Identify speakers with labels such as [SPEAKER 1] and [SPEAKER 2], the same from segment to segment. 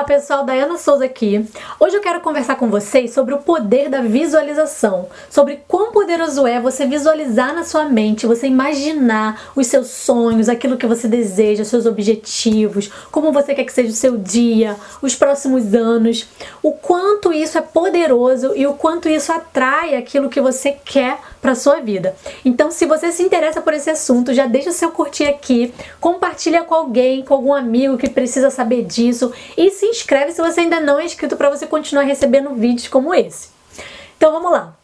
[SPEAKER 1] Olá pessoal, Dayana Souza aqui. Hoje eu quero conversar com vocês sobre o poder da visualização, sobre quão poderoso é você visualizar na sua mente, você imaginar os seus sonhos, aquilo que você deseja, seus objetivos, como você quer que seja o seu dia, os próximos anos, o quanto isso é poderoso e o quanto isso atrai aquilo que você quer para sua vida. Então, se você se interessa por esse assunto, já deixa o seu curtir aqui, compartilha com alguém, com algum amigo que precisa saber disso e se inscreve se você ainda não é inscrito para você continuar recebendo vídeos como esse. Então, vamos lá.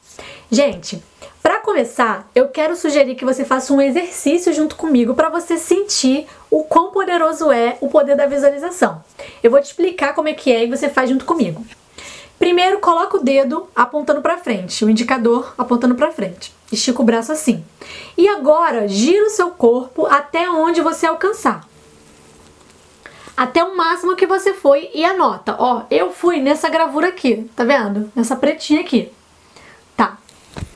[SPEAKER 1] Gente, para começar, eu quero sugerir que você faça um exercício junto comigo para você sentir o quão poderoso é o poder da visualização. Eu vou te explicar como é que é e você faz junto comigo. Primeiro, coloca o dedo apontando para frente, o indicador apontando para frente. Estica o braço assim. E agora, gira o seu corpo até onde você alcançar. Até o máximo que você foi e anota. Ó, eu fui nessa gravura aqui, tá vendo? Nessa pretinha aqui. Tá.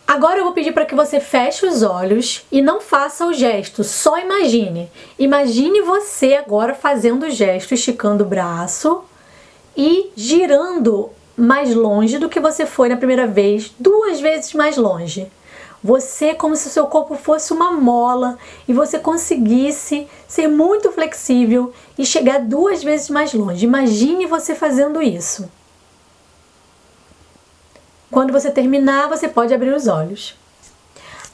[SPEAKER 1] Agora eu vou pedir para que você feche os olhos e não faça o gesto, só imagine. Imagine você agora fazendo o gesto, esticando o braço e girando mais longe do que você foi na primeira vez, duas vezes mais longe. Você é como se o seu corpo fosse uma mola e você conseguisse ser muito flexível e chegar duas vezes mais longe. Imagine você fazendo isso. Quando você terminar, você pode abrir os olhos.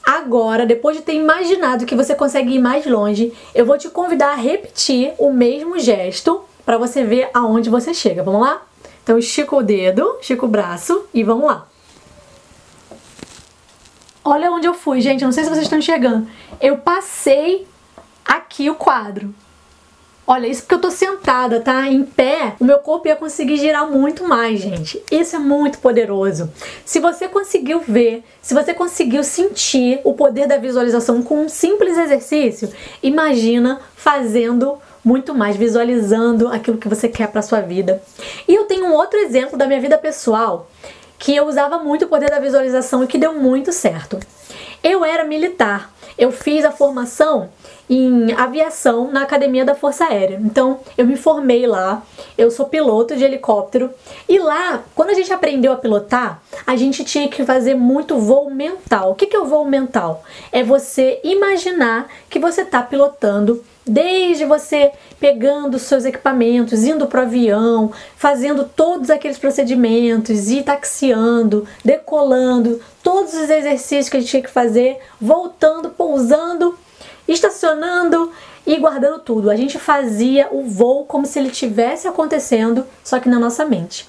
[SPEAKER 1] Agora, depois de ter imaginado que você consegue ir mais longe, eu vou te convidar a repetir o mesmo gesto para você ver aonde você chega. Vamos lá? Então estica o dedo, estica o braço e vamos lá. Olha onde eu fui, gente. Não sei se vocês estão enxergando. Eu passei aqui o quadro. Olha, isso porque eu tô sentada, tá? Em pé, o meu corpo ia conseguir girar muito mais, gente. Isso é muito poderoso. Se você conseguiu ver, se você conseguiu sentir o poder da visualização com um simples exercício, imagina fazendo muito mais, visualizando aquilo que você quer para sua vida. E eu tenho um outro exemplo da minha vida pessoal que eu usava muito o poder da visualização e que deu muito certo. Eu era militar. Eu fiz a formação em aviação na Academia da Força Aérea. Então, eu me formei lá. Eu sou piloto de helicóptero. E lá, quando a gente aprendeu a pilotar, a gente tinha que fazer muito voo mental. O que é o voo mental? É você imaginar que você está pilotando Desde você pegando seus equipamentos, indo para o avião, fazendo todos aqueles procedimentos, e taxiando, decolando, todos os exercícios que a gente tinha que fazer, voltando, pousando, estacionando e guardando tudo. A gente fazia o voo como se ele tivesse acontecendo, só que na nossa mente.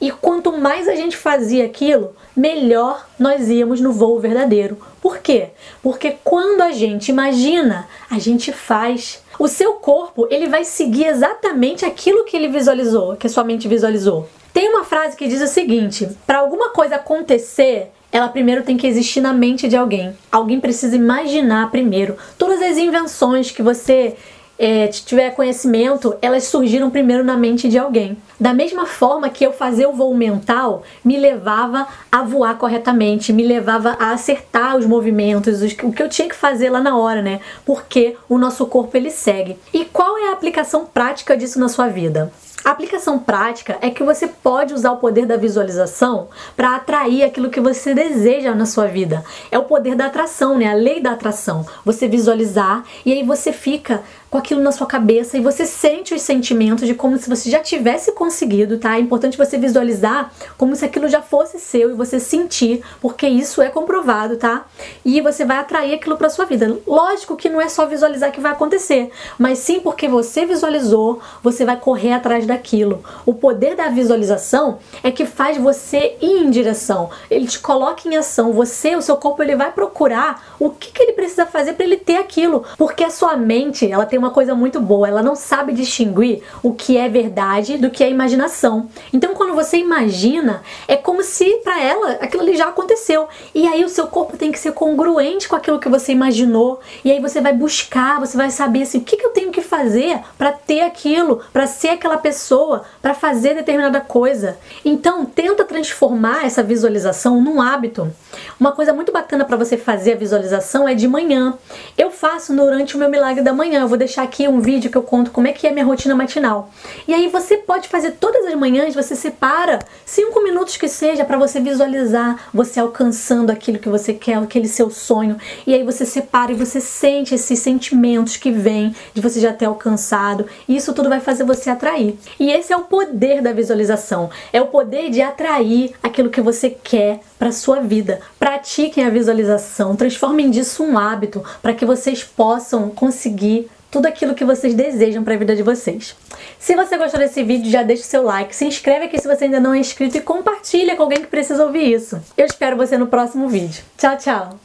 [SPEAKER 1] E quanto mais a gente fazia aquilo, melhor nós íamos no voo verdadeiro. Por quê? Porque quando a gente imagina, a gente faz. O seu corpo, ele vai seguir exatamente aquilo que ele visualizou, que a sua mente visualizou. Tem uma frase que diz o seguinte: para alguma coisa acontecer, ela primeiro tem que existir na mente de alguém. Alguém precisa imaginar primeiro. Todas as invenções que você é, tiver conhecimento, elas surgiram primeiro na mente de alguém. Da mesma forma que eu fazer o voo mental me levava a voar corretamente, me levava a acertar os movimentos, o que eu tinha que fazer lá na hora, né? Porque o nosso corpo ele segue. E qual é a aplicação prática disso na sua vida? A aplicação prática é que você pode usar o poder da visualização para atrair aquilo que você deseja na sua vida. É o poder da atração, né? A lei da atração. Você visualizar e aí você fica com aquilo na sua cabeça e você sente os sentimentos de como se você já tivesse conseguido, tá? É importante você visualizar como se aquilo já fosse seu e você sentir, porque isso é comprovado, tá? E você vai atrair aquilo para sua vida. Lógico que não é só visualizar que vai acontecer, mas sim porque você visualizou, você vai correr atrás daquilo. O poder da visualização é que faz você ir em direção. Ele te coloca em ação. Você, o seu corpo, ele vai procurar o que, que ele precisa fazer para ele ter aquilo, porque a sua mente, ela tem uma coisa muito boa, ela não sabe distinguir o que é verdade do que é imaginação. Então, quando você imagina, é como se para ela aquilo ali já aconteceu. E aí o seu corpo tem que ser congruente com aquilo que você imaginou. E aí você vai buscar, você vai saber assim, o que, que eu tenho que fazer para ter aquilo, para ser aquela pessoa pessoa para fazer determinada coisa. Então, tenta transformar essa visualização num hábito. Uma coisa muito bacana para você fazer a visualização é de manhã. Eu faço durante o meu milagre da manhã. Eu vou deixar aqui um vídeo que eu conto como é que é minha rotina matinal. E aí você pode fazer todas as manhãs, você separa cinco minutos que seja para você visualizar você alcançando aquilo que você quer, aquele seu sonho. E aí você separa e você sente esses sentimentos que vêm de você já ter alcançado. E isso tudo vai fazer você atrair. E esse é o poder da visualização. É o poder de atrair aquilo que você quer para sua vida. Pratiquem a visualização, transformem disso um hábito para que vocês possam conseguir tudo aquilo que vocês desejam para a vida de vocês. Se você gostou desse vídeo, já deixa o seu like, se inscreve aqui se você ainda não é inscrito e compartilha com alguém que precisa ouvir isso. Eu espero você no próximo vídeo. Tchau, tchau!